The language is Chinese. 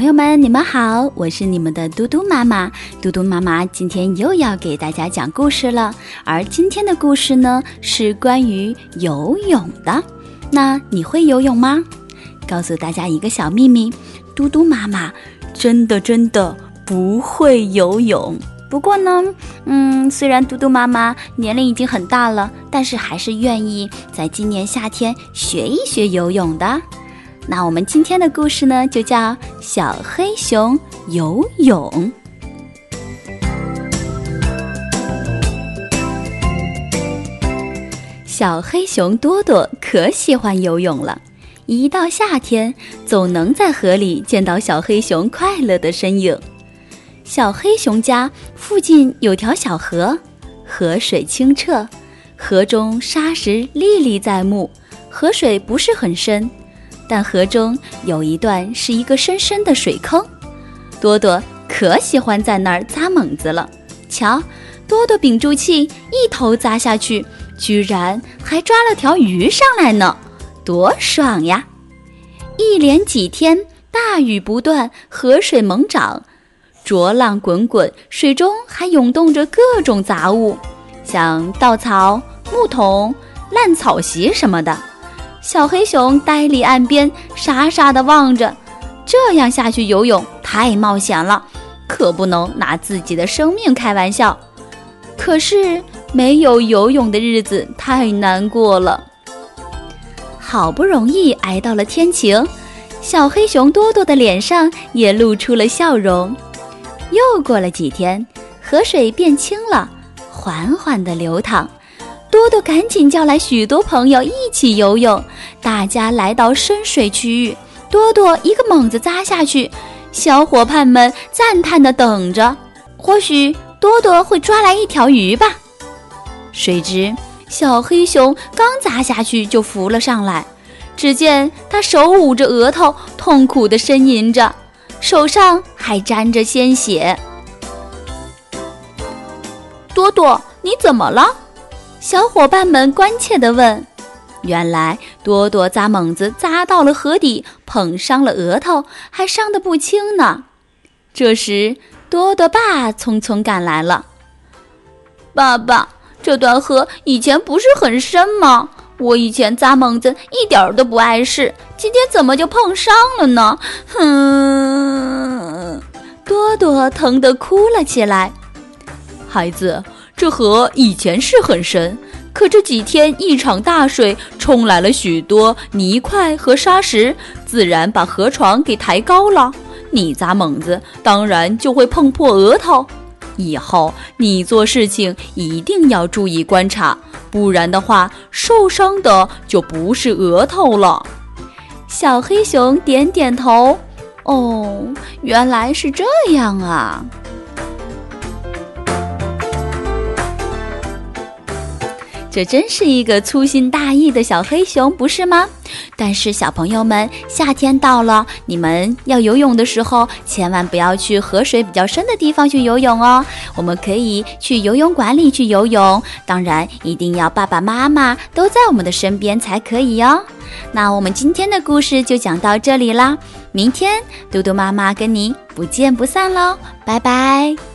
朋友们，你们好，我是你们的嘟嘟妈妈。嘟嘟妈妈今天又要给大家讲故事了，而今天的故事呢是关于游泳的。那你会游泳吗？告诉大家一个小秘密，嘟嘟妈妈真的真的不会游泳。不过呢，嗯，虽然嘟嘟妈妈年龄已经很大了，但是还是愿意在今年夏天学一学游泳的。那我们今天的故事呢，就叫《小黑熊游泳》。小黑熊多多可喜欢游泳了，一到夏天，总能在河里见到小黑熊快乐的身影。小黑熊家附近有条小河，河水清澈，河中沙石历历在目，河水不是很深。但河中有一段是一个深深的水坑，多多可喜欢在那儿扎猛子了。瞧，多多屏住气，一头扎下去，居然还抓了条鱼上来呢，多爽呀！一连几天，大雨不断，河水猛涨，浊浪滚滚，水中还涌动着各种杂物，像稻草、木桶、烂草席什么的。小黑熊呆立岸边，傻傻地望着。这样下去游泳太冒险了，可不能拿自己的生命开玩笑。可是没有游泳的日子太难过了。好不容易挨到了天晴，小黑熊多多的脸上也露出了笑容。又过了几天，河水变清了，缓缓地流淌。多多赶紧叫来许多朋友一起游泳，大家来到深水区域，多多一个猛子扎下去，小伙伴们赞叹的等着，或许多多会抓来一条鱼吧。谁知小黑熊刚扎下去就浮了上来，只见他手捂着额头，痛苦的呻吟着，手上还沾着鲜血。多多，你怎么了？小伙伴们关切地问：“原来多多扎猛子扎到了河底，碰伤了额头，还伤得不轻呢。”这时，多多爸匆匆赶来了。“爸爸，这段河以前不是很深吗？我以前扎猛子一点都不碍事，今天怎么就碰伤了呢？”哼，多多疼得哭了起来。孩子。这河以前是很深，可这几天一场大水冲来了许多泥块和沙石，自然把河床给抬高了。你砸猛子，当然就会碰破额头。以后你做事情一定要注意观察，不然的话，受伤的就不是额头了。小黑熊点点头，哦，原来是这样啊。这真是一个粗心大意的小黑熊，不是吗？但是小朋友们，夏天到了，你们要游泳的时候，千万不要去河水比较深的地方去游泳哦。我们可以去游泳馆里去游泳，当然一定要爸爸妈妈都在我们的身边才可以哟。那我们今天的故事就讲到这里啦，明天嘟嘟妈妈跟您不见不散喽，拜拜。